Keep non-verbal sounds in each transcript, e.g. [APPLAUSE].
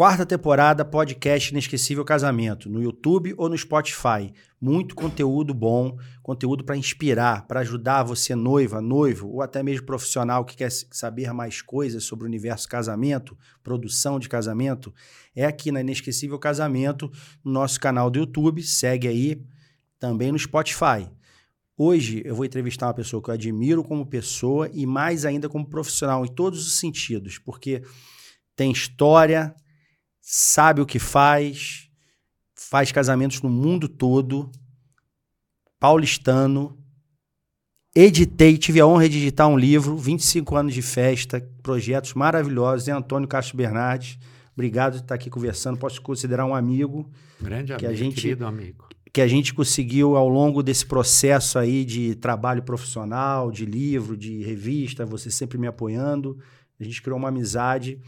Quarta temporada, podcast Inesquecível Casamento, no YouTube ou no Spotify. Muito conteúdo bom, conteúdo para inspirar, para ajudar você, noiva, noivo, ou até mesmo profissional que quer saber mais coisas sobre o universo casamento, produção de casamento. É aqui na Inesquecível Casamento, no nosso canal do YouTube. Segue aí, também no Spotify. Hoje eu vou entrevistar uma pessoa que eu admiro como pessoa e mais ainda como profissional, em todos os sentidos, porque tem história sabe o que faz, faz casamentos no mundo todo, paulistano. Editei, tive a honra de editar um livro, 25 anos de festa, projetos maravilhosos. É Antônio Castro Bernardes. Obrigado por estar aqui conversando. Posso considerar um amigo. Grande que amigo, a gente, querido amigo. Que a gente conseguiu, ao longo desse processo aí de trabalho profissional, de livro, de revista, você sempre me apoiando. A gente criou uma amizade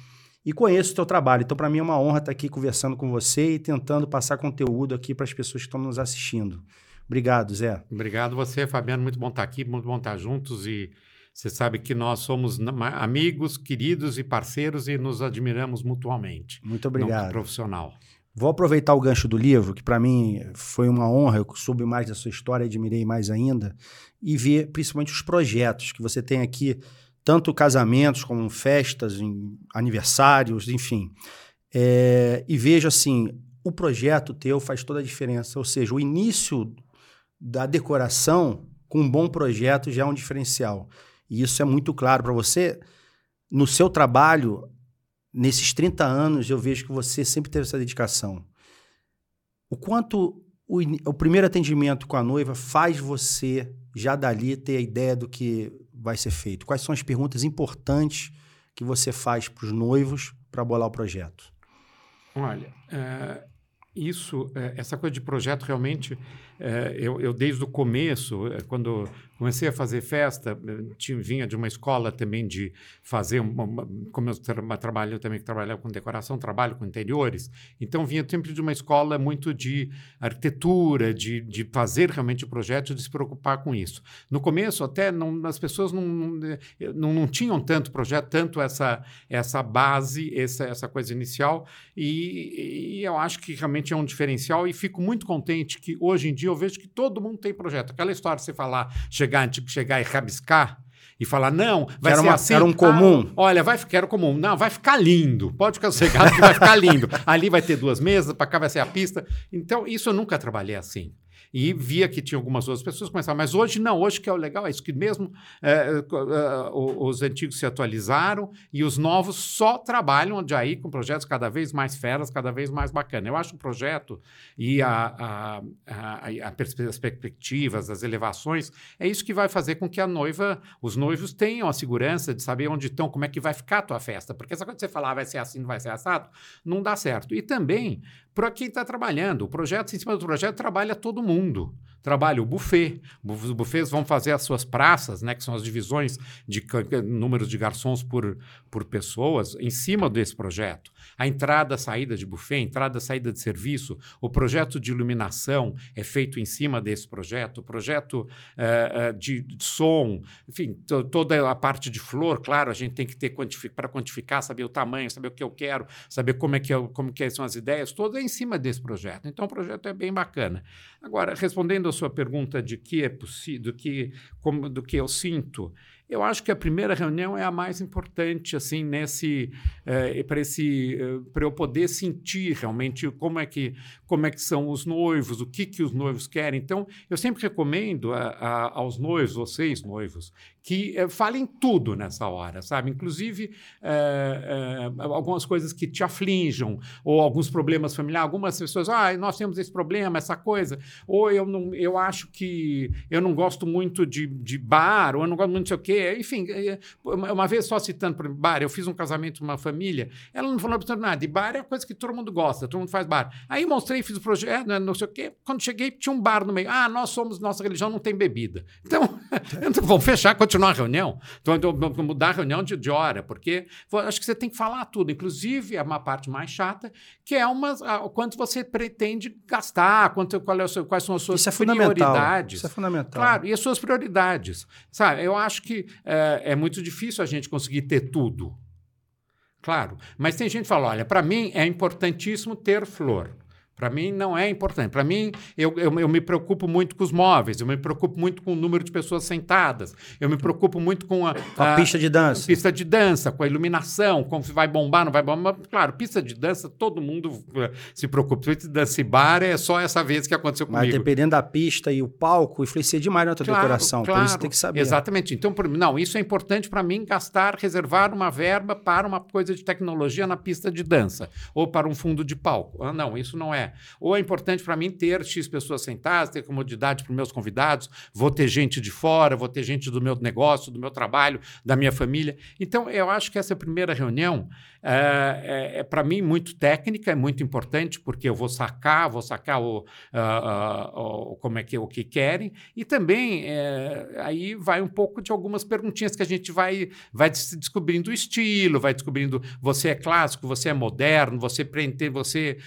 e conheço o teu trabalho. Então, para mim é uma honra estar aqui conversando com você e tentando passar conteúdo aqui para as pessoas que estão nos assistindo. Obrigado, Zé. Obrigado você, Fabiano. Muito bom estar aqui, muito bom estar juntos e você sabe que nós somos amigos, queridos e parceiros e nos admiramos mutuamente. Muito obrigado. profissional. Vou aproveitar o gancho do livro, que para mim foi uma honra, eu soube mais da sua história, admirei mais ainda, e ver principalmente os projetos que você tem aqui tanto casamentos como festas, aniversários, enfim. É, e vejo assim, o projeto teu faz toda a diferença. Ou seja, o início da decoração com um bom projeto já é um diferencial. E isso é muito claro para você. No seu trabalho, nesses 30 anos, eu vejo que você sempre teve essa dedicação. O quanto o, o primeiro atendimento com a noiva faz você já dali ter a ideia do que vai ser feito? Quais são as perguntas importantes que você faz para os noivos para bolar o projeto? Olha, é, isso, é, essa coisa de projeto realmente, é, eu, eu, desde o começo, quando comecei a fazer festa, tinha, vinha de uma escola também de fazer, uma, uma, como eu tra trabalho trabalhava com decoração, trabalho com interiores, então vinha sempre de uma escola muito de arquitetura, de, de fazer realmente o projeto, de se preocupar com isso. No começo, até não, as pessoas não, não, não tinham tanto projeto, tanto essa, essa base, essa, essa coisa inicial, e, e eu acho que realmente é um diferencial e fico muito contente que hoje em dia eu vejo que todo mundo tem projeto. Aquela história de você falar, chegar tipo, chegar e rabiscar e falar, não, vai era ser uma, assim. Era um comum. Ah, olha, vai ficar comum. Não, vai ficar lindo. Pode ficar sossegado que vai ficar lindo. [LAUGHS] Ali vai ter duas mesas, para cá vai ser a pista. Então, isso eu nunca trabalhei assim e via que tinha algumas outras pessoas que começavam. Mas hoje não, hoje que é o legal é isso, que mesmo é, é, os antigos se atualizaram e os novos só trabalham de aí com projetos cada vez mais feras, cada vez mais bacanas. Eu acho o projeto e a, a, a, a as perspectivas, as elevações, é isso que vai fazer com que a noiva, os noivos tenham a segurança de saber onde estão, como é que vai ficar a tua festa. Porque essa coisa de você falar vai ser assim, não vai ser assado, não dá certo. E também para quem está trabalhando. O projeto, em cima do projeto, trabalha todo mundo. Trabalha o buffet. Os buffets vão fazer as suas praças, né, que são as divisões de números de garçons por, por pessoas, em cima desse projeto. A entrada, saída de buffet, entrada, saída de serviço, o projeto de iluminação é feito em cima desse projeto, o projeto uh, de, de, som, enfim, toda a parte de flor, claro, a gente tem que ter quantific para quantificar, saber o tamanho, saber o que eu quero, saber como é que, eu, como que são as ideias, todas em cima desse projeto. Então, o projeto é bem bacana. Agora, respondendo a sua pergunta de que é possível, do que, como, do que eu sinto, eu acho que a primeira reunião é a mais importante, assim, nesse é, para esse é, para eu poder sentir realmente como é que como é que são os noivos, o que que os noivos querem. Então, eu sempre recomendo a, a, aos noivos, vocês noivos, que é, falem tudo nessa hora, sabe? Inclusive algumas coisas que te aflijam ou alguns problemas familiares. Algumas pessoas, ah, nós temos esse problema, essa coisa. Ou eu não, eu acho que eu não gosto muito de, de bar, ou eu não gosto muito de sei o quê enfim, é, uma vez só citando para bar, eu fiz um casamento com uma família, ela não falou absolutamente nada. De bar é coisa que todo mundo gosta, todo mundo faz bar. Aí mostrei, fiz o projeto, né, não sei o quê. Quando cheguei, tinha um bar no meio. Ah, nós somos, nossa religião não tem bebida. Então, [LAUGHS] então vamos fechar, continuar a reunião. Então, mudar a reunião de, de hora, porque acho que você tem que falar tudo, inclusive é uma parte mais chata, que é uma, quanto você pretende gastar, quanto, qual é seu, quais são as suas Isso é prioridades. Isso é fundamental. Claro, e as suas prioridades. Sabe, eu acho que é, é muito difícil a gente conseguir ter tudo. Claro. Mas tem gente que fala: olha, para mim é importantíssimo ter flor. Para mim não é importante. Para mim, eu, eu, eu, me preocupo muito com os móveis, eu me preocupo muito com o número de pessoas sentadas, eu me preocupo muito com a, a, a pista de dança. pista de dança, com a iluminação, como se vai bombar, não vai bombar. Claro, pista de dança, todo mundo eh, se preocupa. Pista de dança e bar é só essa vez que aconteceu comigo. Mas dependendo da pista e o palco, influencia demais na tua claro, decoração. Claro, por isso tem que saber. Exatamente. Então, por, não, isso é importante para mim gastar, reservar uma verba para uma coisa de tecnologia na pista de dança ou para um fundo de palco. Ah, não, isso não é. Ou é importante para mim ter X pessoas sentadas, ter comodidade para meus convidados, vou ter gente de fora, vou ter gente do meu negócio, do meu trabalho, da minha família. Então, eu acho que essa primeira reunião é, é, é para mim muito técnica, é muito importante, porque eu vou sacar, vou sacar o, uh, uh, como é que, o que querem, e também é, aí vai um pouco de algumas perguntinhas que a gente vai, vai descobrindo o estilo, vai descobrindo você é clássico, você é moderno, você prende, você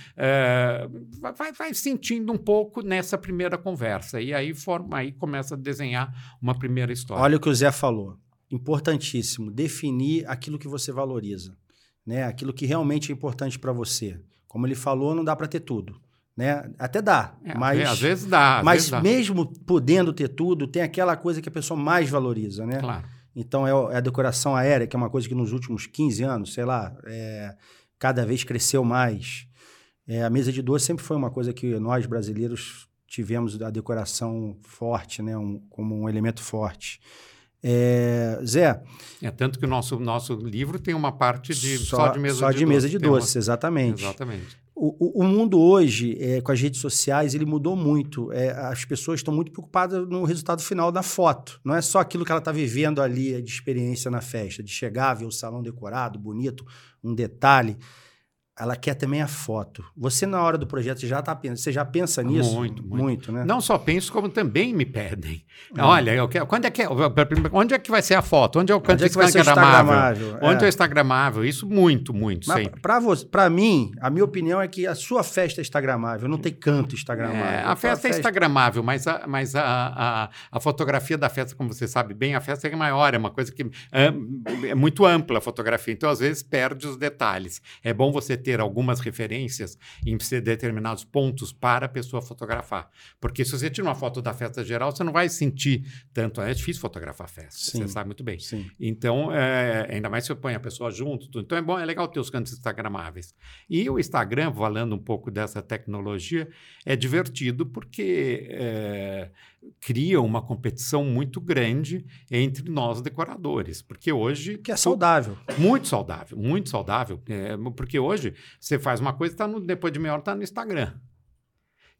vai, vai sentindo um pouco nessa primeira conversa. E aí, forma, aí começa a desenhar uma primeira história. Olha o que o Zé falou. Importantíssimo, definir aquilo que você valoriza, né? Aquilo que realmente é importante para você. Como ele falou, não dá para ter tudo, né? Até dá, é, mas às vezes dá. Às mas vezes dá. mesmo podendo ter tudo, tem aquela coisa que a pessoa mais valoriza, né? Claro. Então é, é a decoração aérea, que é uma coisa que nos últimos 15 anos, sei lá, é, cada vez cresceu mais. É, a mesa de doce sempre foi uma coisa que nós brasileiros tivemos a decoração forte, né, um, como um elemento forte. É, Zé. É tanto que o nosso, nosso livro tem uma parte de só, só de mesa só de, de doce. mesa de doce, uma... exatamente. Exatamente. O, o, o, mundo hoje, é, com as redes sociais, ele mudou muito. É, as pessoas estão muito preocupadas no resultado final da foto. Não é só aquilo que ela está vivendo ali de experiência na festa, de chegar, ver o salão decorado, bonito, um detalhe ela quer também a foto. Você, na hora do projeto, já, tá, você já pensa nisso? Muito, muito. muito né? Não só penso, como também me pedem. Hum. Olha, eu quero, quando é que, onde é que vai ser a foto? Onde é, onde é vai ser instagramável? Onde é. é instagramável? Isso muito, muito, Mas sempre. Para mim, a minha opinião é que a sua festa é instagramável, não tem canto instagramável. É, a festa é instagramável, mas, a, mas a, a, a, fotografia da festa, como você sabe bem, a festa é maior, é uma coisa que é, é muito ampla a fotografia, então às vezes perde os detalhes. É bom você ter algumas referências em determinados pontos para a pessoa fotografar. Porque se você tira uma foto da festa geral, você não vai sentir tanto. É difícil fotografar festa, sim, você sabe muito bem. Sim. Então, é, ainda mais se você põe a pessoa junto. Tudo. Então, é bom, é legal ter os cantos instagramáveis. E o Instagram, falando um pouco dessa tecnologia, é divertido porque é, cria uma competição muito grande entre nós decoradores, porque hoje que é saudável, muito saudável, muito saudável, é, porque hoje você faz uma coisa, tá no, depois de meia hora está no Instagram.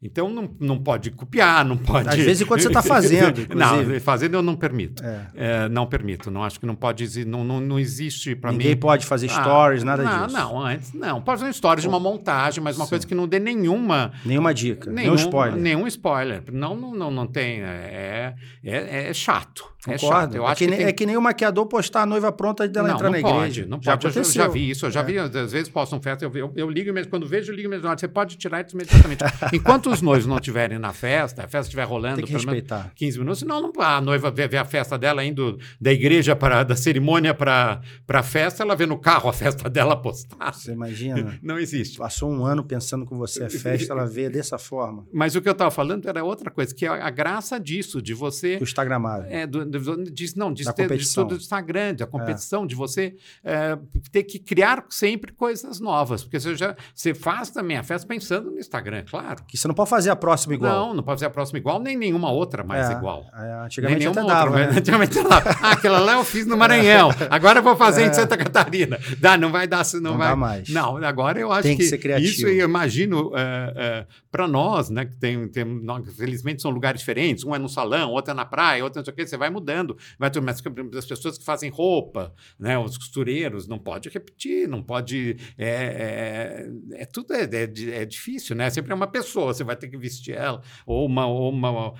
Então não, não pode copiar, não pode. Às vezes quando você está fazendo. [LAUGHS] não, fazendo eu não permito. É. É, não permito. Não acho que não pode não, não, não existe para mim. Ninguém pode fazer ah, stories, ah, nada não, disso. Não, antes não. Pode fazer stories de uma montagem, mas uma Sim. coisa que não dê nenhuma. Nenhuma dica. Nenhum, nenhum spoiler. Nenhum spoiler. Não, não, não, não tem. É, é, é chato. É chato. Eu é, acho que, nem, tem... é que nem o maquiador postar a noiva pronta dela entrar na pode, igreja. Não pode. Já eu, já vi isso. Eu já é. vi, às vezes postam festa, eu, eu, eu ligo mesmo. Quando vejo, eu ligo mesmo. Você pode tirar isso imediatamente. Enquanto [LAUGHS] os noivos não tiverem estiverem na festa, a festa estiver rolando pelo respeitar. menos 15 minutos, senão não, a noiva vê, vê, a festa dela indo da igreja para da cerimônia para a festa, ela vê no carro a festa dela postada. Você imagina? [LAUGHS] não existe. Passou um ano pensando com você a festa, ela vê dessa forma. Mas o que eu estava falando era outra coisa, que é a graça disso, de você. Do Instagramável. É, do, do, de, não, de, ter, de tudo do Instagram, da competição, é. de você é, ter que criar sempre coisas novas. Porque você já você faz também a festa pensando no Instagram, claro. Que você não pode fazer a próxima igual. Não, não pode fazer a próxima igual, nem nenhuma outra mais é, igual. É, antigamente nem dava, outra, né? [LAUGHS] Antigamente dava. Ah, aquela lá eu fiz no Maranhão, agora eu vou fazer em é. Santa Catarina. Dá, não vai dar, não, não vai. Dá mais. Não, agora eu acho tem que, que ser criativo. isso eu imagino uh, uh, para nós, né, que tem, tem nós, felizmente são lugares diferentes, um é no salão, outro é na praia, outro não sei o quê, você vai mudando. Vai ter mas, as pessoas que fazem roupa, né, os costureiros, não pode repetir, não pode. É, é, é tudo é, é, é, difícil, né? Sempre é uma pessoa. Você vai ter que vestir ela. Ou, uma, ou uma,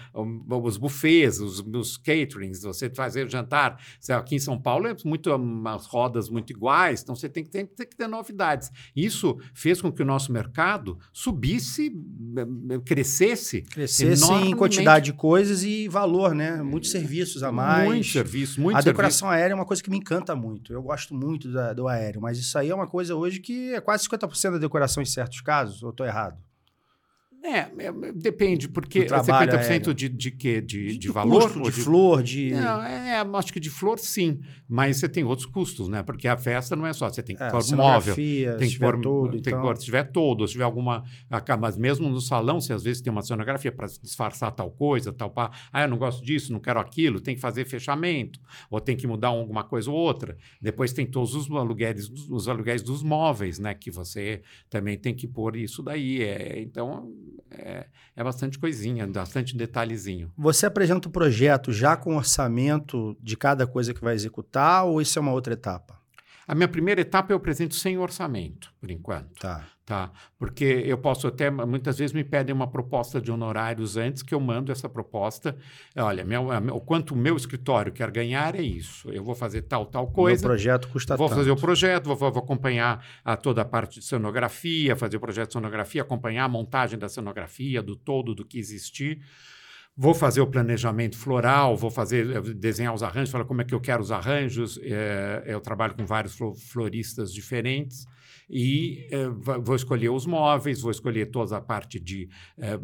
os buffets, os, os caterings, você fazer jantar. Aqui em São Paulo é muito umas rodas muito iguais, então você tem que, ter, tem que ter novidades. Isso fez com que o nosso mercado subisse, crescesse. Crescesse em quantidade de coisas e valor, né? Muitos serviços a mais. Muitos serviços, muito A decoração aérea é uma coisa que me encanta muito. Eu gosto muito da, do aéreo, mas isso aí é uma coisa hoje que é quase 50% da decoração em certos casos, ou estou errado? É, é, depende, porque 50% de, de quê? De, de, de valor? Custo, de, de, flor, de. Não, é, acho que de flor sim, mas você tem outros custos, né? Porque a festa não é só, você tem que é, pôr móvel, tem que pôr todo, tem então... que pôr, se tiver todo, se tiver alguma. Mas mesmo no salão, se às vezes tem uma cenografia para disfarçar tal coisa, tal pá. Ah, eu não gosto disso, não quero aquilo, tem que fazer fechamento, ou tem que mudar alguma coisa ou outra. Depois tem todos os aluguéis, os aluguéis dos móveis, né? Que você também tem que pôr isso daí. É, então é, é bastante coisinha, bastante detalhezinho. Você apresenta o projeto já com orçamento de cada coisa que vai executar ou isso é uma outra etapa? A minha primeira etapa eu apresento sem orçamento, por enquanto. Tá. Tá? Porque eu posso até, muitas vezes me pedem uma proposta de honorários antes que eu mando essa proposta. Olha, meu, o quanto o meu escritório quer ganhar é isso. Eu vou fazer tal, tal coisa. O projeto custa Vou tanto. fazer o projeto, vou, vou acompanhar a toda a parte de cenografia, fazer o projeto de cenografia, acompanhar a montagem da cenografia, do todo, do que existir. Vou fazer o planejamento floral, vou fazer eh, desenhar os arranjos, falar como é que eu quero os arranjos. É, eu trabalho com vários floristas diferentes e eh, vou escolher os móveis, vou escolher toda a parte de eh,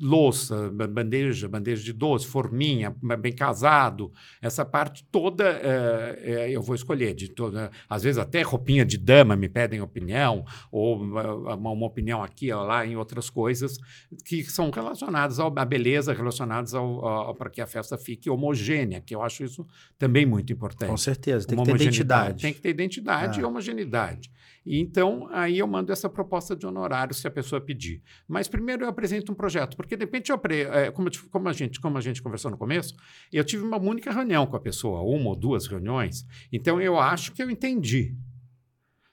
louça, bandeja, bandeja de doce, forminha, bem casado, essa parte toda eh, eu vou escolher. De toda, às vezes até roupinha de dama me pedem opinião, ou uma, uma opinião aqui ou lá em outras coisas que são relacionadas à beleza, relacionadas ao, ao para que a festa fique homogênea, que eu acho isso também muito importante. Com certeza, tem que ter identidade. Tem que ter identidade e homogeneidade. Então, aí eu mando essa proposta de honorário se a pessoa pedir. Mas primeiro eu apresento um projeto, porque de repente eu, é, como, como, a gente, como a gente conversou no começo, eu tive uma única reunião com a pessoa, uma ou duas reuniões, então eu acho que eu entendi.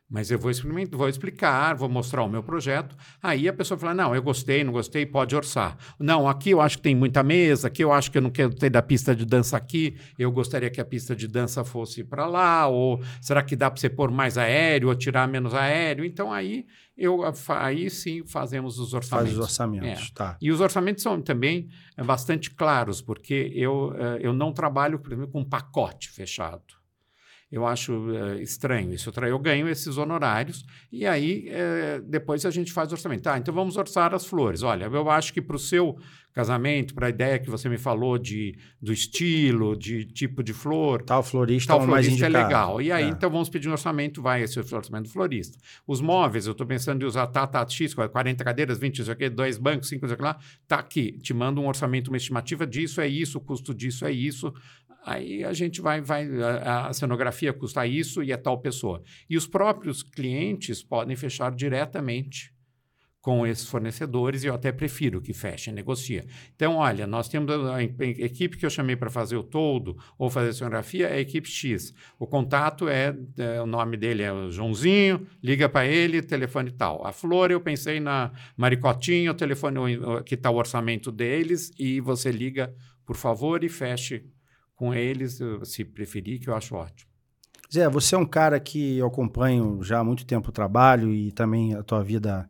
Mas eu vou, experimentar, vou explicar, vou mostrar o meu projeto. Aí a pessoa fala: não, eu gostei, não gostei, pode orçar. Não, aqui eu acho que tem muita mesa, aqui eu acho que eu não quero ter da pista de dança aqui, eu gostaria que a pista de dança fosse para lá, ou será que dá para você pôr mais aéreo ou tirar menos aéreo? Então aí eu aí sim fazemos os orçamentos. Faz os orçamentos, é. tá. E os orçamentos são também é, bastante claros, porque eu, é, eu não trabalho, por exemplo, com um pacote fechado. Eu acho uh, estranho isso. Eu ganho esses honorários e aí uh, depois a gente faz o orçamento. Tá, então vamos orçar as flores. Olha, eu acho que para o seu casamento, para a ideia que você me falou de, do estilo, de tipo de flor. Tal florista, tal florista é legal. E aí, é. então, vamos pedir um orçamento, vai esse orçamento do florista. Os móveis, eu estou pensando em usar Tata X, 40 cadeiras, 20, isso aqui, dois bancos, cinco, isso aqui lá. Tá aqui, te mando um orçamento, uma estimativa disso é isso, o custo disso é isso. Aí a gente vai, vai a, cenografia custa isso e é tal pessoa. E os próprios clientes podem fechar diretamente com esses fornecedores e eu até prefiro que feche, negocia. Então, olha, nós temos a, equipe que eu chamei para fazer o todo ou fazer a cenografia é a equipe X. O contato é, é o nome dele é o Joãozinho, liga para ele, telefone tal. A Flor, eu pensei na Maricotinha, o telefone que está o orçamento deles e você liga, por favor, e feche com eles, se preferir, que eu acho ótimo. Zé, você é um cara que eu acompanho já há muito tempo o trabalho e também a tua vida,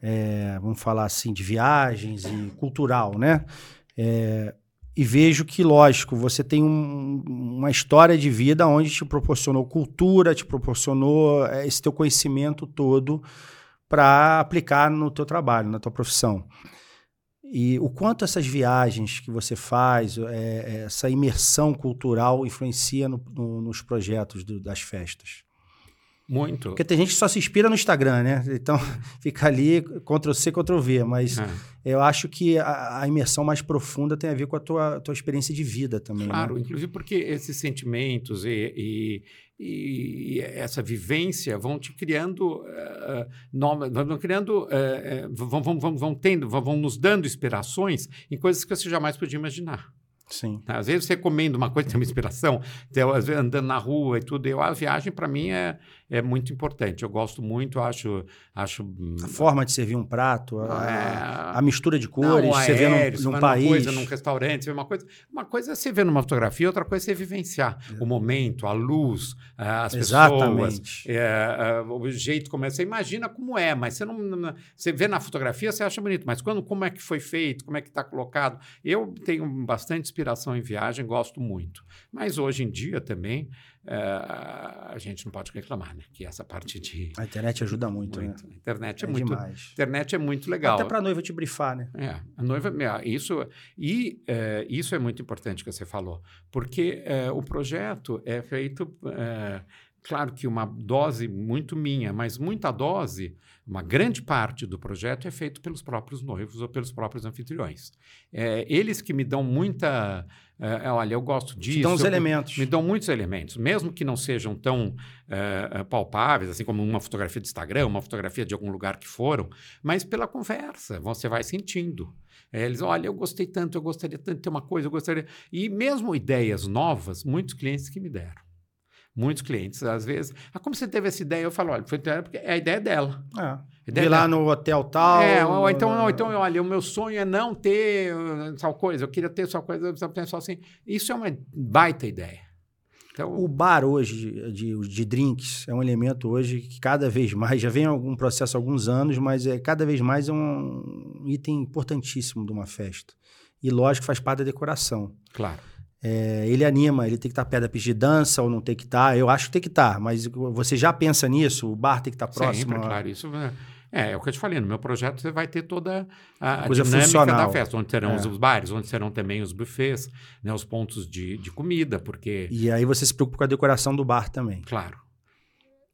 é, vamos falar assim, de viagens e cultural, né? É, e vejo que, lógico, você tem um, uma história de vida onde te proporcionou cultura, te proporcionou é, esse teu conhecimento todo para aplicar no teu trabalho, na tua profissão. E o quanto essas viagens que você faz, é, é, essa imersão cultural influencia no, no, nos projetos do, das festas? Muito. Porque tem gente que só se inspira no Instagram, né? Então [LAUGHS] fica ali Ctrl-C, Ctrl-V. Mas é. eu acho que a, a, imersão mais profunda tem a ver com a tua, tua experiência de vida também. Né? Claro, né? inclusive porque esses sentimentos e, e, e, essa vivência vão te criando, uh, novas, vão criando, uh, vão, vão, vão, vão, tendo, vão nos dando inspirações em coisas que você jamais podia imaginar. Sim. Às vezes você comendo uma coisa [LAUGHS] tem uma inspiração, às vezes andando na rua e tudo. Eu, a viagem, para mim, é, é muito importante. Eu gosto muito, acho. acho a forma de servir um prato, a, é... a mistura de cores, não, você aéreo, vê num, num país. Uma coisa num restaurante, você vê uma coisa. Uma coisa é você ver numa fotografia, outra coisa é você vivenciar é. o momento, a luz, as Exatamente. pessoas, é, o jeito como é. Você imagina como é, mas você não. Você vê na fotografia, você acha bonito, mas quando, como é que foi feito, como é que está colocado. Eu tenho bastante inspiração em viagem, gosto muito. Mas hoje em dia também a gente não pode reclamar, né? Que essa parte de. A internet ajuda muito, muito. né? A internet é, é muito. Demais. internet é muito legal. Até para a noiva te brifar, né? É, a noiva. É, isso, e uh, isso é muito importante que você falou, porque uh, o projeto é feito. Claro que uma dose muito minha, mas muita dose, uma grande parte do projeto é feito pelos próprios noivos ou pelos próprios anfitriões. É, eles que me dão muita é, é, olha, eu gosto disso. Te dão os elementos. Me dão muitos elementos, mesmo que não sejam tão é, palpáveis, assim como uma fotografia de Instagram, uma fotografia de algum lugar que foram, mas pela conversa, você vai sentindo. É, eles, olha, eu gostei tanto, eu gostaria tanto de ter uma coisa, eu gostaria. E mesmo ideias novas, muitos clientes que me deram. Muitos clientes, às vezes. Ah, como você teve essa ideia? Eu falo, olha, foi porque é a ideia dela. É. Vi lá no hotel tal. É, ou então, ou então, olha, o meu sonho é não ter uh, tal coisa, eu queria ter tal coisa, só assim. Isso é uma baita ideia. Então, o bar hoje de, de, drinks é um elemento hoje que cada vez mais, já vem algum processo há alguns anos, mas é cada vez mais é um item importantíssimo de uma festa. E lógico faz parte da decoração. Claro. É, ele anima, ele tem que estar perto da pista de dança ou não tem que estar. Eu acho que tem que estar, mas você já pensa nisso? O bar tem que estar próximo? Sempre, claro. Isso é, é o que eu te falei. No meu projeto você vai ter toda a, a dinâmica funcional. da festa, onde terão é. os bares, onde serão também os buffets, né, os pontos de, de comida, porque... E aí você se preocupa com a decoração do bar também. Claro.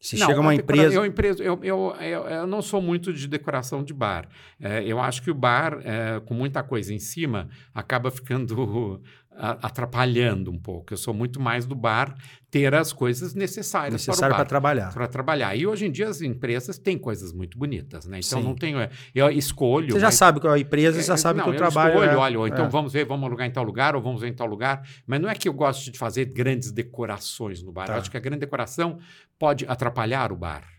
Se não, chega uma empresa. Eu, empresa eu, eu, eu, eu, não sou muito de decoração de bar. É, eu acho que o bar, é, com muita coisa em cima, acaba ficando atrapalhando um pouco. Eu sou muito mais do bar ter as coisas necessárias Necessário para trabalhar. Para trabalhar. E hoje em dia as empresas têm coisas muito bonitas, né? Então Sim. não tenho. Eu escolho. Você já mas, sabe que a empresa já é, sabe não, que o trabalho. Escolho, é, olha, ou então é. vamos ver, vamos alugar em tal lugar, ou vamos ver em tal lugar. Mas não é que eu gosto de fazer grandes decorações no bar. Tá. Eu acho que a grande decoração pode atrapalhar o bar.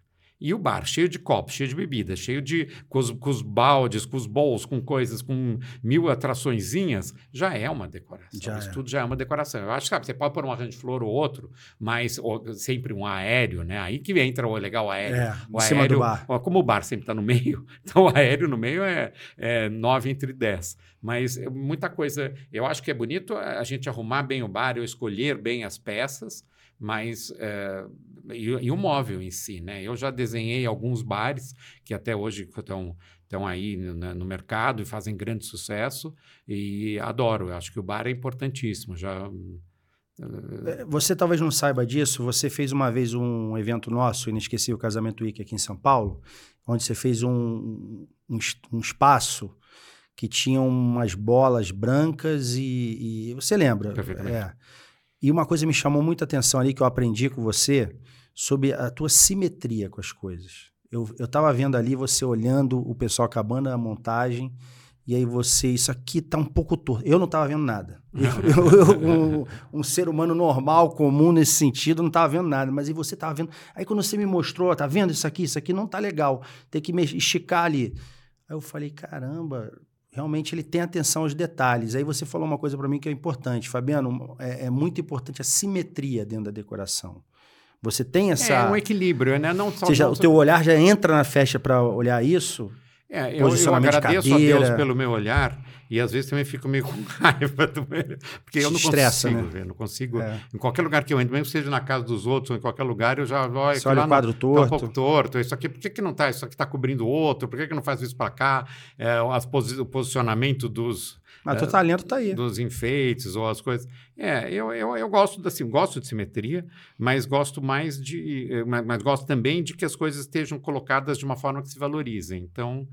E o bar cheio de copos, cheio de bebida, cheio de. Com os, com os baldes, com os bowls, com coisas, com mil atraçõezinhas, já é uma decoração. Já Isso é. tudo já é uma decoração. Eu acho que sabe, você pode pôr um arranjo de flor ou outro, mas ou, sempre um aéreo, né? Aí que entra o legal aéreo. É, o em cima do bar. Ó, como o bar sempre está no meio, [LAUGHS] então o aéreo no meio é, é 9 entre 10. Mas é muita coisa. Eu acho que é bonito a gente arrumar bem o bar, eu escolher bem as peças mas é, e, e, o móvel em si, né? Eu já desenhei alguns bares que até hoje estão estão aí no, no, mercado e fazem grande sucesso e adoro. Eu acho que o bar é importantíssimo. Já eh, você talvez não saiba disso. Você fez uma vez um evento nosso, Inesquecível Casamento Week aqui em São Paulo, onde você fez um, um, um espaço que tinha umas bolas brancas e, e você lembra? Perfeitamente. É. E uma coisa me chamou muita atenção ali que eu aprendi com você sobre a tua simetria com as coisas. Eu, eu tava vendo ali você olhando o pessoal acabando a montagem e aí você, isso aqui tá um pouco torto. Eu não tava vendo nada. [LAUGHS] Eu, eu, um, um, ser humano normal, comum nesse sentido, não tava vendo nada. Mas aí você tava vendo. Aí quando você me mostrou, tá vendo isso aqui? Isso aqui não tá legal. Tem que esticar ali. Aí eu falei, caramba, realmente ele tem atenção aos detalhes. Aí você falou uma coisa para mim que é importante, Fabiano, é, é, muito importante a simetria dentro da decoração. Você tem essa é um equilíbrio, né? Não só, seja, não o teu olhar já entra na festa para olhar isso. É, eu, eu agradeço a Deus pelo meu olhar e às vezes também fico meio [LAUGHS] com raiva do meu, porque eu não Estressa, consigo né? ver, não consigo. É. Em qualquer lugar que eu entro, mesmo seja na casa dos outros ou em qualquer lugar, eu já olho. Você olha o quadro torto. Tá um pouco torto. Isso aqui, por que, que não está? Isso aqui está cobrindo o outro? Por que, que não faz isso para cá? É, as posi o posicionamento dos. Mas o é, talento está aí. Dos enfeites ou as coisas. É, eu, eu, eu gosto assim, gosto de simetria, mas gosto mais de. Eh, mas, mas gosto também de que as coisas estejam colocadas de uma forma que se valorizem. Então.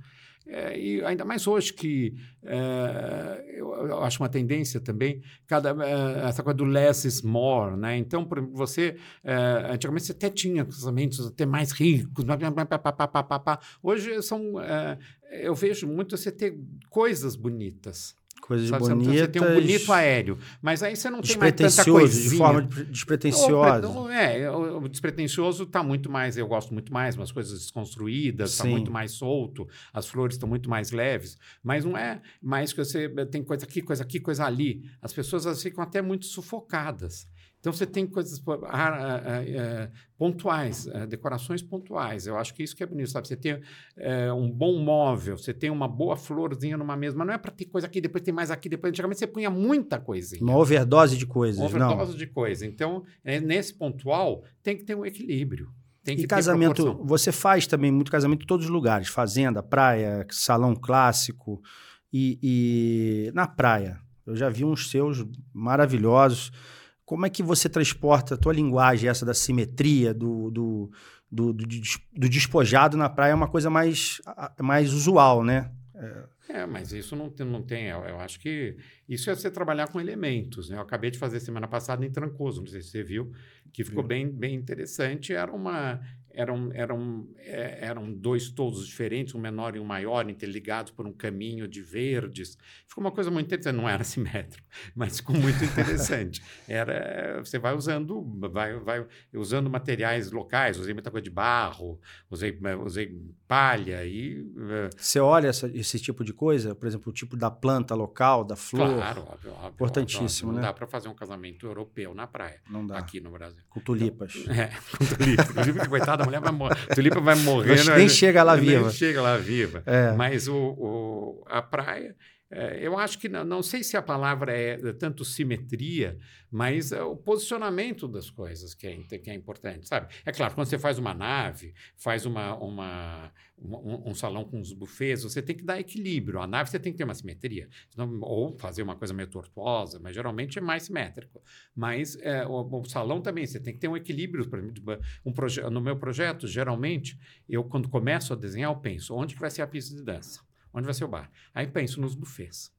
É, e ainda mais hoje que é, eu, acho uma tendência também, cada, é, essa coisa do less is more, né? Então, por você, antigamente você até tinha casamentos até mais ricos, hoje são, eu vejo muito você ter coisas bonitas, Coisas Sabe, bonitas. Você tem um bonito aéreo. Mas aí você não tem mais tanta coisinha. de forma despretensiosa. É, o despretensioso está muito mais, eu gosto muito mais, umas coisas desconstruídas, está muito mais solto, as flores estão muito mais leves, mas não é mais que você tem coisa aqui, coisa aqui, coisa ali. As pessoas ficam até muito sufocadas. Então você tem coisas ah, ah, ah, pontuais, decorações pontuais. Eu acho que isso que é bonito, sabe? Você tem eh, um bom móvel, você tem uma boa florzinha numa mesa, mas não é para ter coisa aqui, depois tem mais aqui, depois antigamente você punha muita coisinha. Uma overdose de coisas, uma overdose não. de coisa. Então, é, nesse pontual, tem que ter um equilíbrio. Tem que e casamento, você faz também muito casamento em todos os lugares, fazenda, praia, salão clássico e, e na praia. Eu já vi uns seus maravilhosos. Como é que você transporta a tua linguagem, essa da simetria, do, do, do, do, do despojado na praia? É uma coisa mais, mais usual, né? É. é, mas isso não tem, não tem. Eu acho que isso é você trabalhar com elementos. Né? Eu acabei de fazer semana passada em Trancoso, não sei se você viu, que ficou bem, bem interessante. Era uma, eram, eram, é, eram dois toldos diferentes, um menor e um maior, interligados por um caminho de verdes. Ficou uma coisa muito interessante. Não era [LAUGHS] simétrico, mas ficou muito interessante. Era, você vai usando, vai, vai usando materiais locais. Usei muita coisa de barro, usei, usei palha e. Eh, você olha essa, esse tipo de coisa, por exemplo, o tipo da planta local, da flor. Claro, óbvio, óbvio Importantíssimo, óbvio. Não né? dá para fazer um casamento europeu na praia. Não dá. Aqui no Brasil. Com tulipas. Então, é, com tulipas. [LAUGHS] Tulipa, coitada, a mulher vai morrer. Tulipa vai morrer. nem né? chega lá viva. Nem chega lá viva. É. Mas o, o, a praia eu acho que não, não, sei se a palavra é tanto simetria, mas é o posicionamento das coisas que é, que é importante, sabe? É claro, quando você faz uma nave, faz uma, uma um, um, salão com os buffets, você tem que dar equilíbrio. A nave você tem que ter uma simetria, senão, ou fazer uma coisa meio tortuosa, mas geralmente é mais simétrico. Mas é, o, o, salão também, você tem que ter um equilíbrio. Um no meu projeto, geralmente, eu quando começo a desenhar, eu penso, onde que vai ser a pista de dança? Onde vai ser o bar? Aí penso nos buffets,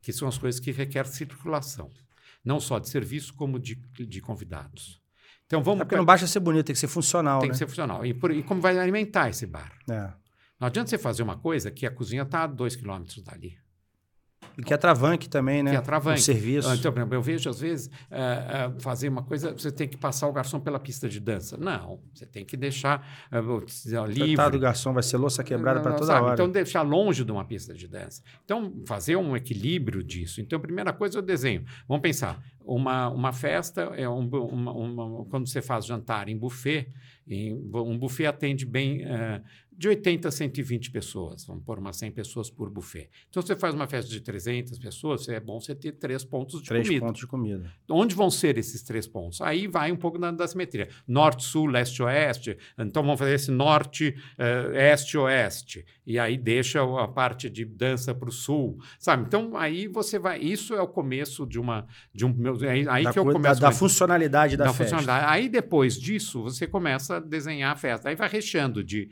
que são as coisas que requerem circulação, não só de serviço, como de, de convidados. Então vamos. É porque não basta ser bonito, tem que ser funcional. Tem né? que ser funcional. E, por, e, como vai alimentar esse bar? É. Não adianta você fazer uma coisa que a cozinha está a dois quilômetros dali. E que é travanque também, né? Que é travanque. O serviço. Então, por exemplo, eu vejo, às vezes, uh, uh, fazer uma coisa, você tem que passar o garçom pela pista de dança. Não, você tem que deixar uh, livre. O do garçom vai ser louça quebrada para toda sabe? hora. Então, deixar longe de uma pista de dança. Então, fazer um equilíbrio disso. Então, a primeira coisa é o desenho. Vamos pensar, uma, uma festa, é um, uma, uma, quando você faz jantar em buffet, em, um buffet atende bem uh, de 80 a 120 pessoas, vamos pôr umas 100 pessoas por buffet. Então, você faz uma festa de 300 pessoas, é bom você ter três pontos de três comida. Três pontos de comida. Onde vão ser esses três pontos? Aí vai um pouco da, da simetria. Norte, sul, leste, oeste. Então, vamos fazer esse norte, uh, este, oeste. E aí deixa a parte de dança para o sul, sabe? Então, aí você vai... Isso é o começo de uma... De um, aí, aí da, que eu começo... Da, da funcionalidade da, da festa. Funcionalidade. Aí, depois disso, você começa a desenhar a festa. Aí vai recheando de,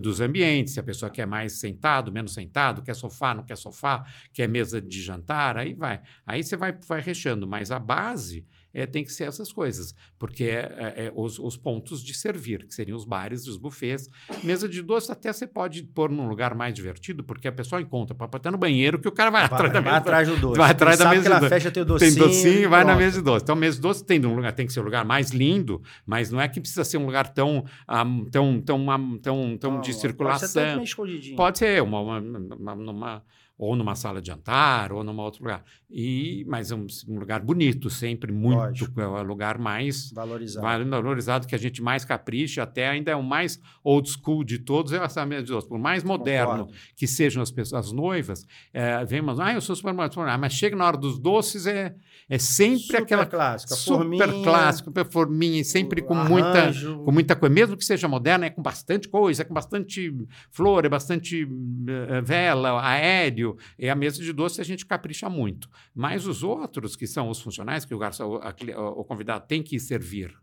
dos ambientes, se a pessoa quer mais sentado, menos sentado, quer sofá, não quer sofá, quer mesa de jantar, aí vai. Aí você vai, vai recheando, mas a base é, tem que ser essas coisas, porque é, é, é, os, os, pontos de servir, que seriam os bares, os buffets. Mesa de doce até você pode pôr num lugar mais divertido, porque a pessoa encontra para botar no banheiro que o cara vai, vai atrás da mesa. Vai atrás do doce. Vai atrás da mesa que na festa tem docinho. Tem docinho, vai na mesa de doce. Então, mesa de doce tem um lugar, tem que ser um lugar mais lindo, mas não é que precisa ser um lugar tão, um, tão, tão, um, tão, tão não, de circulação. Pode ser, escondidinho. pode ser uma, uma, uma, uma ou numa sala de jantar, ou num outro lugar. E, mas é um, um lugar bonito, sempre muito, Lógico. é o lugar mais valorizado. valorizado, que a gente mais capricha, até ainda é o mais old school de todos, é essa de doce. Por mais moderno Concordo. que sejam as pessoas, as noivas, é, vemos, ah, eu sou super moderno, mas chega na hora dos doces, é, é sempre super aquela clássica, super forminha, clássica, forminha, sempre com muita, com muita coisa, mesmo que seja moderna, é com bastante coisa, é com bastante flor, é bastante uh, vela, aéreo, é a mesa de doce a gente capricha muito. Mas os outros, que são os funcionais, que o, garçom, a, o convidado tem que servir,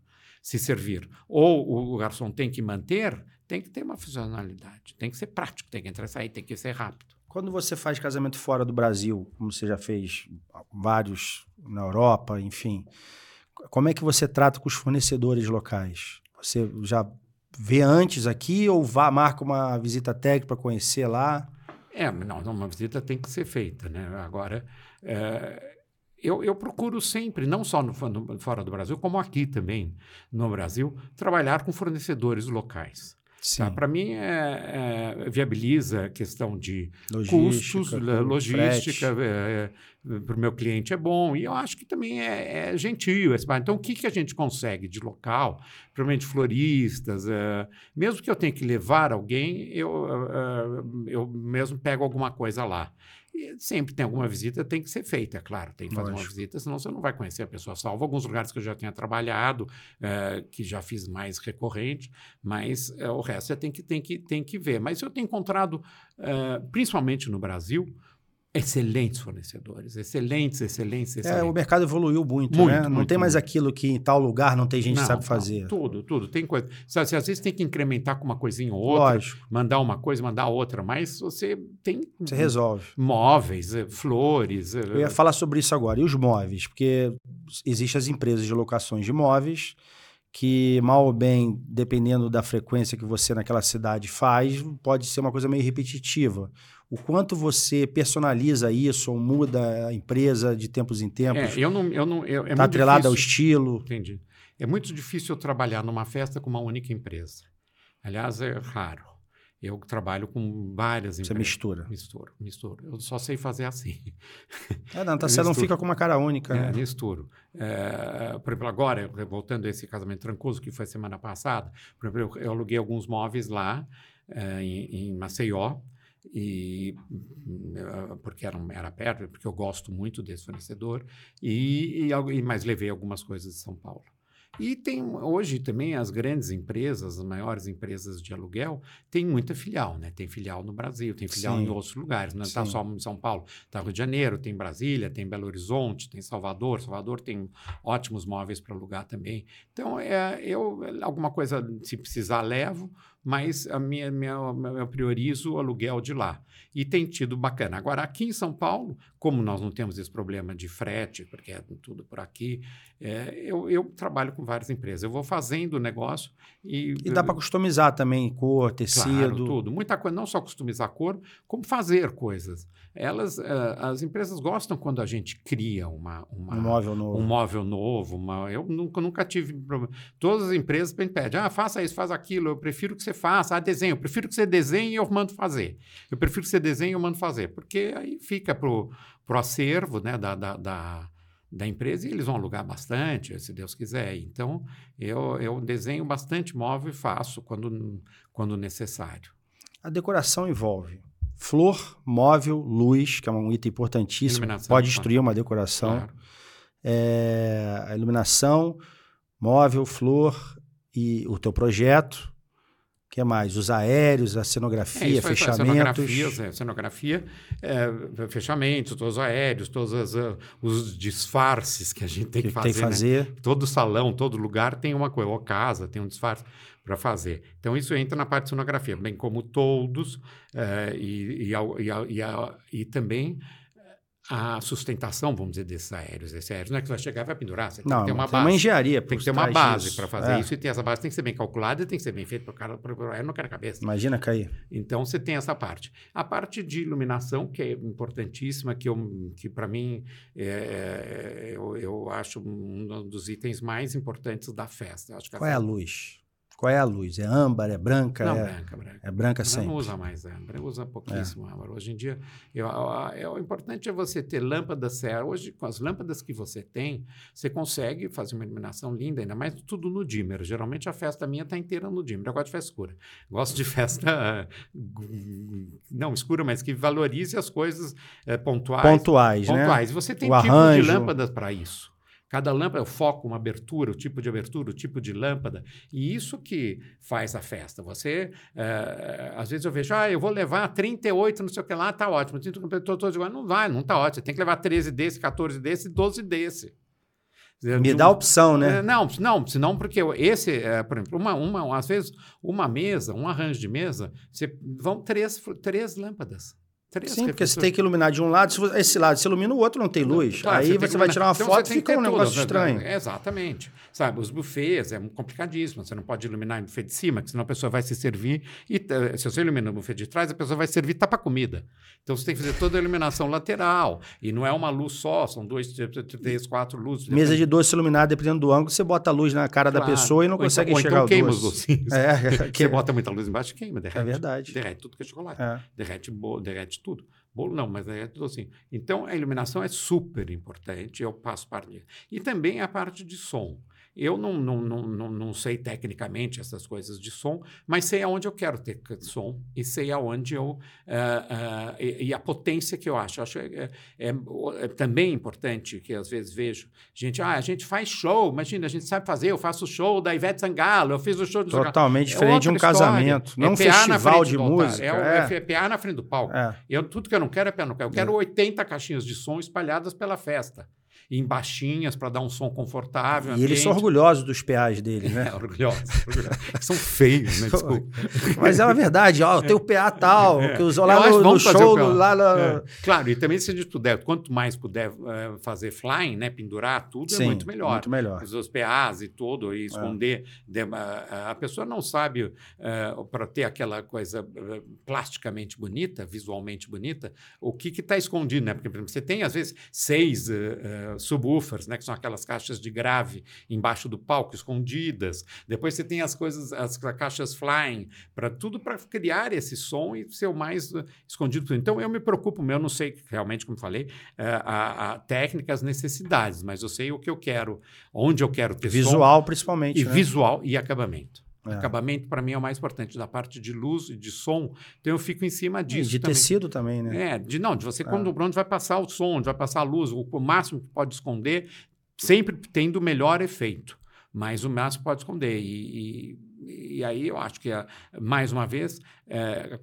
se servir, ou o garçom tem que manter, tem que ter uma funcionalidade, tem que ser prático, tem que entrar e sair, tem que ser rápido. Quando você faz casamento fora do Brasil, como você já fez vários na Europa, enfim, como é que você trata com os fornecedores locais? Você já vê antes aqui ou vá, marca uma visita técnica para conhecer lá? É, não, uma visita tem que ser feita, né? Agora, é, eu, eu, procuro sempre, não só no, no, fora do Brasil, como aqui também no Brasil, trabalhar com fornecedores locais. Tá? Para mim, é, é, viabiliza a questão de logística, custos, logística, é, para o meu cliente é bom. E eu acho que também é, é gentil. Então, o que, que a gente consegue de local, provavelmente floristas, é, mesmo que eu tenha que levar alguém, eu, eu mesmo pego alguma coisa lá. Sempre tem alguma visita, tem que ser feita, é claro. Tem que fazer Lógico. uma visita, senão você não vai conhecer a pessoa. Salvo alguns lugares que eu já tenha trabalhado, é, que já fiz mais recorrente, mas é, o resto você tem que, tem, que, tem que ver. Mas eu tenho encontrado, é, principalmente no Brasil, excelentes fornecedores, excelentes, excelentes, excelentes. É, o mercado evoluiu muito, muito né? Não muito, tem mais muito. aquilo que em tal lugar não tem gente não, que sabe fazer. Não, tudo, tudo. Tem coisa. Sabe, às vezes tem que incrementar com uma coisinha ou outra, Lógico. mandar uma coisa, mandar outra, mas você tem. Você resolve. Móveis, eh, flores. Eh, Eu ia falar sobre isso agora. E os móveis? Porque existem as empresas de locações de móveis que, mal ou bem, dependendo da frequência que você naquela cidade faz, pode ser uma coisa meio repetitiva o quanto você personaliza isso ou muda a empresa de tempos em tempos? É, eu não, eu não, eu, é tá atrelado difícil, ao estilo. Entendi. É muito difícil eu trabalhar numa festa com uma única empresa. Aliás, é raro. Eu trabalho com várias empresas. Você mistura? Misturo, misturo. Eu só sei fazer assim. [LAUGHS] É, não, tá, você não fica com uma cara única. É, né? misturo. É, por exemplo, agora, voltando a esse casamento trancoso que foi semana passada, por exemplo, eu, eu aluguei alguns móveis lá é, em, em Maceió, e eh, porque era, era perto, porque eu gosto muito desse fornecedor, e, e, mas levei algumas coisas de São Paulo. E tem hoje também as grandes empresas, as maiores empresas de aluguel, tem muita filial, né? Tem filial no Brasil, tem filial Sim. em outros lugares, não está só em São Paulo. Está Rio de Janeiro, tem Brasília, tem Belo Horizonte, tem Salvador. Salvador tem ótimos móveis para alugar também. Então, é, eu alguma coisa, se precisar, levo mas a minha, minha, eu priorizo o aluguel de lá. E tem tido bacana. Agora, aqui em São Paulo, como nós não temos esse problema de frete, porque é tudo por aqui, é, eu, eu, trabalho com várias empresas. Eu vou fazendo o negócio e. E dá para customizar também cor, tecido. Claro, tudo. Muita coisa, não só customizar cor, como fazer coisas. Elas, uh, as empresas gostam quando a gente cria uma, uma um móvel novo. Um móvel novo uma, eu nunca, nunca tive problema. Todas as empresas pedem, ah, faça isso, faz aquilo. Eu prefiro que você faça. Ah, desenho. Eu prefiro que você desenhe e eu mando fazer. Eu prefiro que você desenhe e eu mando fazer. Porque aí fica para o acervo né, da, da, da da empresa e eles vão alugar bastante, se Deus quiser. Então, eu, eu desenho bastante móvel e faço quando, quando necessário. A decoração envolve flor, móvel, luz, que é um item importantíssimo. Pode destruir uma decoração. Claro. É, a iluminação, móvel, flor e o teu projeto que mais? Os aéreos, a cenografia, é, fechamentos. Cenografia, é, cenografia é, fechamentos, todos os aéreos, todos as, uh, os disfarces que a gente tem que, que fazer. Tem que fazer. Né? Todo salão, todo lugar tem uma coisa, ou casa tem um disfarce para fazer. Então, isso entra na parte de cenografia, bem como todos, é, e, e, e, e, também a sustentação, vamos dizer, desses aéreos. Esses aéreos não é que você vai chegar e vai pendurar. Você tem não, ter uma base. uma engenharia. Tem que ter uma base para fazer é. isso. E ter essa base tem que ser bem calculada e tem que ser bem feita para o cara, para o aéreo não quer cabeça. Imagina cair. Então, você tem essa parte. A parte de iluminação, que é importantíssima, que, eu, que para mim, é, é, eu, eu acho um dos itens mais importantes da festa. Qual é a luz? Qual é a luz? É âmbar, é branca? Não, é... branca, branca. É branca sempre. Não usa mais âmbar, usa pouquíssimo é. âmbar. Hoje em dia, eu, eu, eu, o importante é você ter lâmpadas Hoje, com as lâmpadas que você tem, você consegue fazer uma iluminação linda, ainda mais tudo no dimmer. Geralmente a festa minha está inteira no dimmer. Eu gosto de festa escura. Gosto de festa, não escura, mas que valorize as coisas é, pontuais. Pontuais, pontuais. né? Você tem o tipo arranjo. de lâmpadas para isso. Cada lâmpada, o foco, uma abertura, o tipo de abertura, o tipo de lâmpada. E isso que faz a festa. Você, é, às vezes eu vejo, ah, eu vou levar 38, não sei o que lá, tá ótimo. Todos igual. Não vai, não tá ótimo. Você tem que levar 13 desse, 14 desse, 12 desse. Me dá opção, né? É, não, não, senão porque esse, é, por exemplo, uma, uma, às vezes uma mesa, um arranjo de mesa, você, vão três, três lâmpadas. Três Sim, porque você tem que iluminar de um lado, se você- esse lado se ilumina, o outro não tem luz. Claro, Aí você que vai tirar uma Então, foto você e fica um ter negócio tudo, estranho. Exatamente. Sabe, os buffets é complicadíssimo. Você não pode iluminar no buffet de cima, que senão a pessoa vai se servir. E eh, se você ilumina no buffet de trás, a pessoa vai servir e tapa comida. Então você tem que fazer toda a iluminação lateral. E não é uma luz só, são dois, três, quatro luzes. Mesa de doce iluminada, dependendo do ângulo, você bota a luz na cara da Claro. pessoa e não Ou consegue então, enxergar então queima o os doce. docinhos. É, que- [LAUGHS] Você bota muita luz embaixo, queima, derrete. é verdade. Derrete tudo que é chocolate. É. derrete bolo, derrete tudo. Bolo não, mas derrete tudo assim. Então a iluminação é super importante, eu passo parte. E também a parte de som. Eu não, não, não, não, sei tecnicamente essas coisas de som, mas sei aonde eu quero ter som e sei aonde eu. ah, ah, e, e a potência que eu acho. acho é, é- é também importante que às vezes vejo gente, ah, a gente faz show, imagina, a gente sabe fazer, eu faço o show da Ivete Sangalo, eu fiz o show do Totalmente É diferente de um história. casamento. Não É um festival de música. É, o- é. é PA na frente do palco. É. Eu, tudo que eu não quero é piano. Eu quero 80 caixinhas de som espalhadas pela festa. Em baixinhas, para dar um som confortável. E eles são orgulhosos dos PAs deles, né? [LAUGHS] É, orgulhosos. orgulhosos. São feios, né? Desculpa. [LAUGHS] Mas é uma verdade, ó, tem o PA tal, que usou É. Eu lá acho no, que no show, lá na... É. Claro, e também se a gente puder, quanto mais puder eh, fazer flying, né, pendurar tudo, Sim, é muito melhor. muito melhor. Os PAs e tudo, e esconder. de- a- pessoa não sabe, para ter aquela coisa eh, plasticamente bonita, visualmente bonita, o que está escondido, né? Porque, por exemplo, você tem, às vezes, seis eh, eh, subwoofers, né? Que são aquelas caixas de grave embaixo do palco, escondidas. Depois você tem as coisas, as caixas flying, para tudo para criar esse som e ser o mais eh, escondido. Então, eu me preocupo, eu não sei realmente, como falei, eh, a, a técnica, as necessidades, mas eu sei o que eu quero, onde eu quero ter som Visual, principalmente, e né? visual e acabamento. É. Acabamento, para mim, é o mais importante, da parte de luz e de som. Então, eu fico em cima E disso. de também. tecido também, né? É, de, não, de você, quando, onde vai passar o som, onde vai passar a luz, o, o máximo que pode esconder, sempre tendo o melhor efeito, mas o máximo pode esconder. E, e, e aí eu acho que, ah, mais uma vez, é,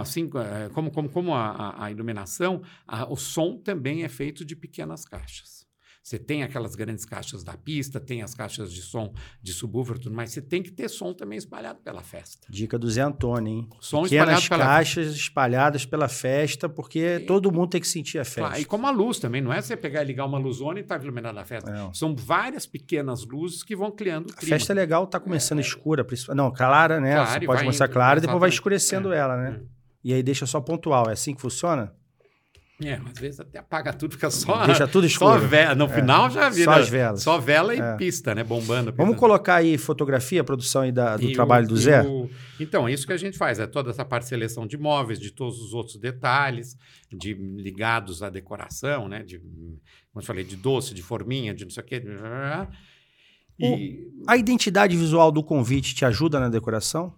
assim é, como, como, como a, a- a iluminação, a- o som também é feito de pequenas caixas. Você tem aquelas grandes caixas da pista, tem as caixas de som de subwoofer, tudo mais. Você tem que ter som também espalhado pela festa. Dica do Zé Antônio, hein? Som Pequenas espalhado pela caixas espalhadas pela festa, porque todo mundo tem que sentir a festa. Claro, e como a luz também, não é você pegar e ligar uma luzona e estar iluminando a festa. Não. São várias pequenas luzes que vão criando o A clima. festa é legal, tá começando escoura, principal- não, clara, né? Claro, Você e pode começar clara e depois vai escurecendo É, ela, né? E aí deixa só pontual. É assim que funciona? É, às vezes até apaga tudo, fica só. Deixa tudo Só escuro. vela. No final já vira. Só as velas. Só vela e É. pista, né? Bombando. Vamos colocar aí fotografia, produção aí da- do E trabalho o- do Zé? o- Então, é isso que a gente faz, é toda essa parte de seleção de móveis, de todos os outros detalhes, de ligados à decoração, né? De, como eu falei, de doce, de forminha, de não sei o quê. E, A identidade visual do convite te ajuda na decoração?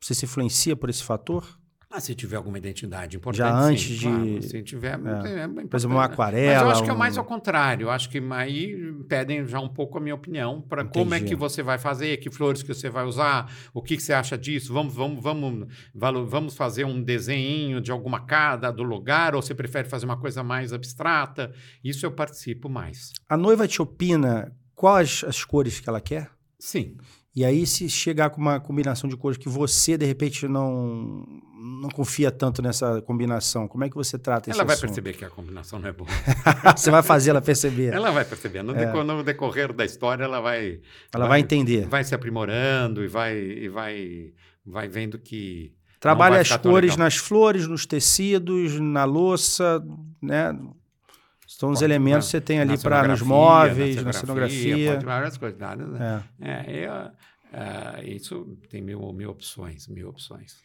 Você se influencia por esse fator? Ah, se tiver alguma identidade importante. Já sim, antes de- claro, se tiver. É. Por exemplo, uma Mas aquarela. eu acho que é um- mais ao contrário. Eu acho que aí pedem já um pouco a minha opinião para como é que você vai fazer, que flores que você vai usar, o que, que você acha disso. Vamos, vamos, vamos, vamos fazer um desenho de alguma casa do lugar, ou você prefere fazer uma coisa mais abstrata? Isso eu participo mais. A noiva te opina quais as cores que ela quer? Sim. E aí, se chegar com uma combinação de cores que você, de repente, não, não confia tanto nessa combinação, como é que você trata esse Ela vai assunto? perceber que a combinação não é boa. [LAUGHS] você vai fazer ela perceber. Ela, ela vai perceber. No, no decorrer da história, ela vai. vai entender. vai se aprimorando e vai, e vai, vai vendo que. Trabalha vai as cores nas flores, nos tecidos, na louça, né? São os elementos na- que você tem ali na para nos cenografia, móveis, na cenografia. Pode várias coisas. nada, né? É. É, eu, ah, isso tem mil, mil opções, mil opções.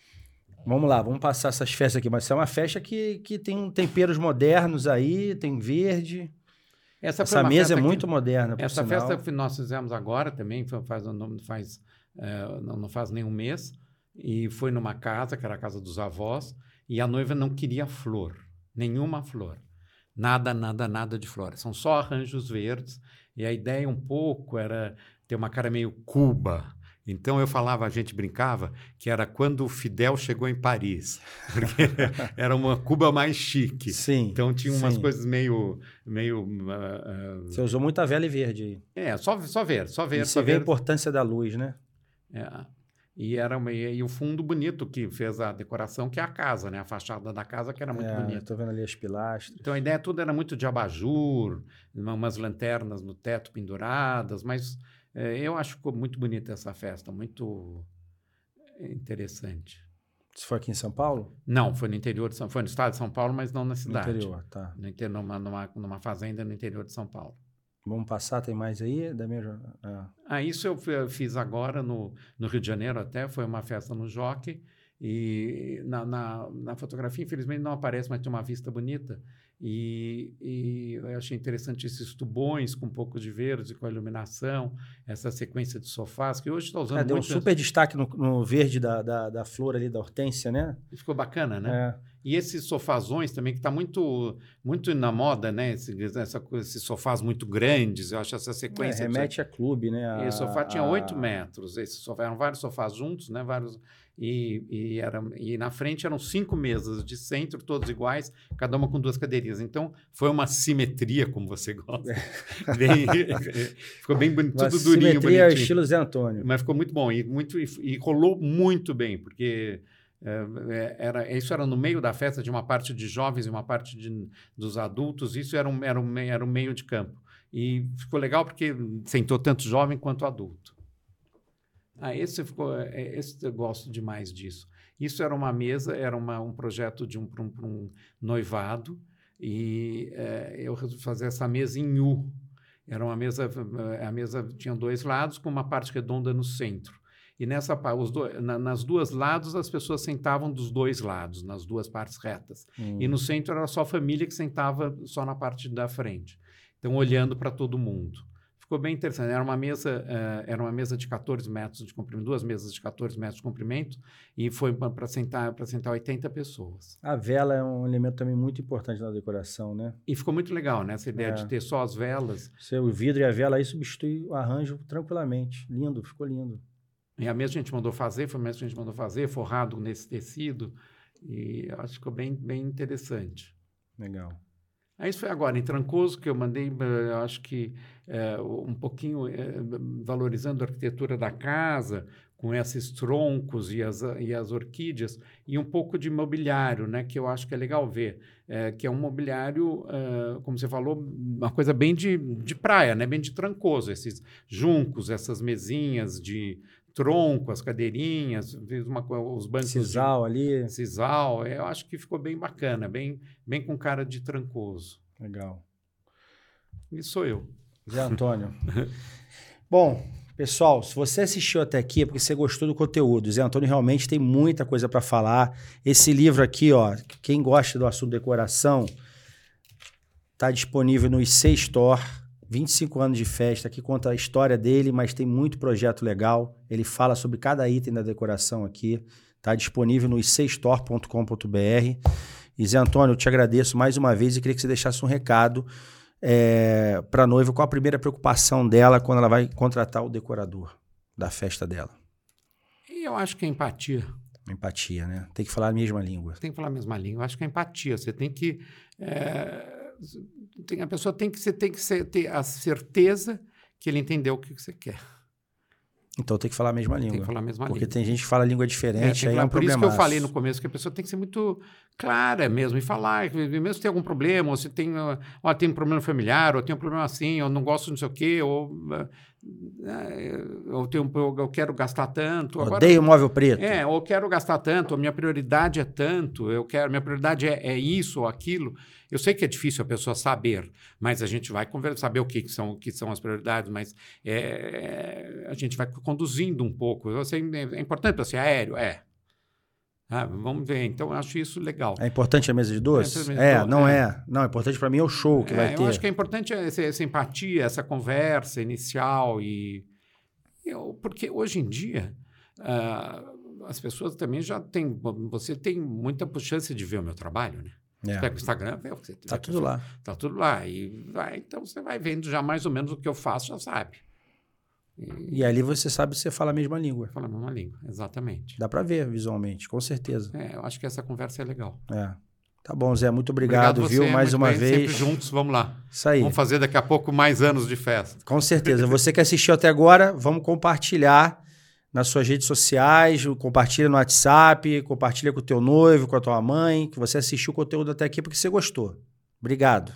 Vamos lá, vamos passar essas festas aqui. Mas é uma festa que, que tem temperos modernos aí, tem verde. Essa, Essa mesa é que- muito moderna, Essa sinal. festa que nós fizemos agora também, faz, não, faz, não, não faz nenhum mês, e foi numa casa, que era a casa dos avós, e a noiva não queria flor, nenhuma flor. Nada, nada, nada de flor. São só arranjos verdes, e a ideia um pouco era ter uma cara meio Cuba. Então eu falava, a gente brincava, que era quando o Fidel chegou em Paris, [LAUGHS] porque era uma Cuba mais chique. Sim. Então tinha umas sim. coisas meio. meio ah, ah, Você usou muita vela e verde aí. é, só, só ver, só ver, E só você vê a ver. importância da luz, né? É. E era uma, e o fundo bonito que fez a decoração, que é a casa, né? A fachada da casa que era muito é, bonita. Estou vendo ali as pilastras. Então a ideia toda era muito de abajur, umas lanternas no teto penduradas, mas é, eu acho que ficou muito bonita essa festa, muito interessante. Isso foi aqui em São Paulo? Não, foi no interior de São Foi no estado de São Paulo, mas não na cidade. No interior, tá. No interior, numa, numa, numa fazenda no interior de São Paulo. Vamos passar, tem mais aí? Da mesma... Ah. ah, isso eu fiz agora no, no Rio de Janeiro até, foi uma festa no Jockey, e na, na, na, fotografia, infelizmente, não aparece, mas tem uma vista bonita. E, e, eu achei interessante esses tubões com um pouco de verde, com a iluminação, essa sequência de sofás, que hoje está usando é, Deu um super destaque no, no verde da, da, da, flor ali, da hortência, né? Ficou bacana, né? É. E esses sofazões também, que está muito, muito na moda, né? Esse, essa, esses sofás muito grandes, eu acho essa sequência... É, remete a clube, né? A, e o sofá tinha oito a... metros, esse sofá, eram vários sofás juntos, né? Vários e, e, era, e na frente eram cinco mesas de centro, todas iguais, cada uma com duas cadeirinhas. Então, foi uma simetria, como você gosta. [LAUGHS] bem, ficou bem bonito, tudo durinho, simetria bonitinho. estilo Zé Antônio. Mas ficou muito bom e, muito, e, e rolou muito bem, porque é, é, era, isso era no meio da festa, de uma parte de jovens e uma parte de, dos adultos. Isso era um, era, um, era um meio de campo. E ficou legal porque sentou tanto jovem quanto adulto. Ah, esse ficou, é, esse eu gosto demais disso. Isso era uma mesa, era uma, um projeto de um, um, um noivado e é, eu resolvi fazer essa mesa em U. Era uma mesa, a mesa tinha dois lados com uma parte redonda no centro. E nessa do, na, nas duas lados as pessoas sentavam dos dois lados, nas duas partes retas. Hum. E no centro era só a família que sentava só na parte da frente. Então olhando para todo mundo ficou bem interessante. Era uma mesa, uh, era uma mesa de 14 metros de comprimento, duas mesas de 14 metros de comprimento, e foi para sentar, sentar 80 pessoas. A vela é um elemento também muito importante na decoração, né? E ficou muito legal, né? Essa ideia é. de ter só as velas. O vidro e a vela aí substitui o arranjo tranquilamente. Lindo, ficou lindo. E a mesa a gente mandou fazer, foi a mesa que a gente mandou fazer, forrado nesse tecido, e acho que ficou bem, bem interessante. Legal. Aí isso foi agora, em Trancoso, que eu mandei, eh, acho que é, um pouquinho é, valorizando a arquitetura da casa, com esses troncos e as, e as orquídeas, e um pouco de mobiliário, né, que eu acho que é legal ver, é, que é um mobiliário, como você falou, uma coisa bem de, de praia, né, bem de Trancoso, esses juncos, essas mesinhas de tronco, as cadeirinhas, uma, os bancos. Sisal de, ali. Sisal, eu acho que ficou bem bacana, bem, bem com cara de trancoso. Legal. Isso sou eu. Zé Antônio. [LAUGHS] Bom, pessoal, se você assistiu até aqui é porque você gostou do conteúdo. Zé Antônio realmente tem muita coisa para falar. Esse livro aqui, ó, quem gosta do assunto decoração, está disponível no IC Store 25 anos de festa, que conta a história dele, mas tem muito projeto legal. Ele fala sobre cada item da decoração aqui. Está disponível no icstore.com.br. E Zé Antônio, eu te agradeço mais uma vez e queria que você deixasse um recado é, para a noiva. Qual a primeira preocupação dela quando ela vai contratar o decorador da festa dela? Eu acho que é empatia. Empatia, né? Tem que falar a mesma língua. Tem que falar a mesma língua. Eu acho que é empatia. Você tem que. É tem, a pessoa tem que, você tem que ser, ter a certeza que ele entendeu o que você quer. Então tem que falar a mesma língua. Tem que falar a mesma porque língua. Porque tem gente que fala língua diferente, é, aí é um Por isso que eu falei no começo que a pessoa tem que ser muito clara mesmo e falar, mesmo se tem algum problema, ou se tem, ó, tem um problema familiar, ou tem um problema assim, ou não gosto de não sei o quê, ou é, eu, tenho, eu quero gastar tanto. Odeio Agora, móvel preto. É, ou quero gastar tanto, a minha prioridade é tanto, eu quero, minha prioridade é, é isso ou aquilo. Eu sei que é difícil a pessoa saber, mas a gente vai saber o que, que, são, que são as prioridades, mas é, a gente vai conduzindo um pouco. Eu sei, é importante para ser aéreo? É. Ah, vamos ver. Então, eu acho isso legal. É importante a mesa de doces? É, é não é. é. Não, é importante para mim é o show que é, vai ter. Eu acho que é importante essa, essa empatia, essa conversa inicial e... Eu, porque hoje em dia... Uh, as pessoas também já têm... Você tem muita chance de ver o meu trabalho, né? É. Pega o Instagram, vê o que você Tá tudo lá. Tá tudo lá. E vai, então você vai vendo já mais ou menos o que eu faço, já sabe. E, e ali você sabe se você fala a mesma língua. Fala a mesma língua, exatamente. Dá para ver visualmente, com certeza. É, eu acho que essa conversa é legal. É. Tá bom, Zé, muito obrigado, obrigado viu, mais uma bem, vez. Sempre juntos, vamos lá. Isso aí. Vamos fazer daqui a pouco mais anos de festa. Com certeza. Você que assistiu até agora, vamos compartilhar nas suas redes sociais, compartilha no WhatsApp, compartilha com o teu noivo, com a tua mãe, que você assistiu o conteúdo até aqui porque você gostou. Obrigado.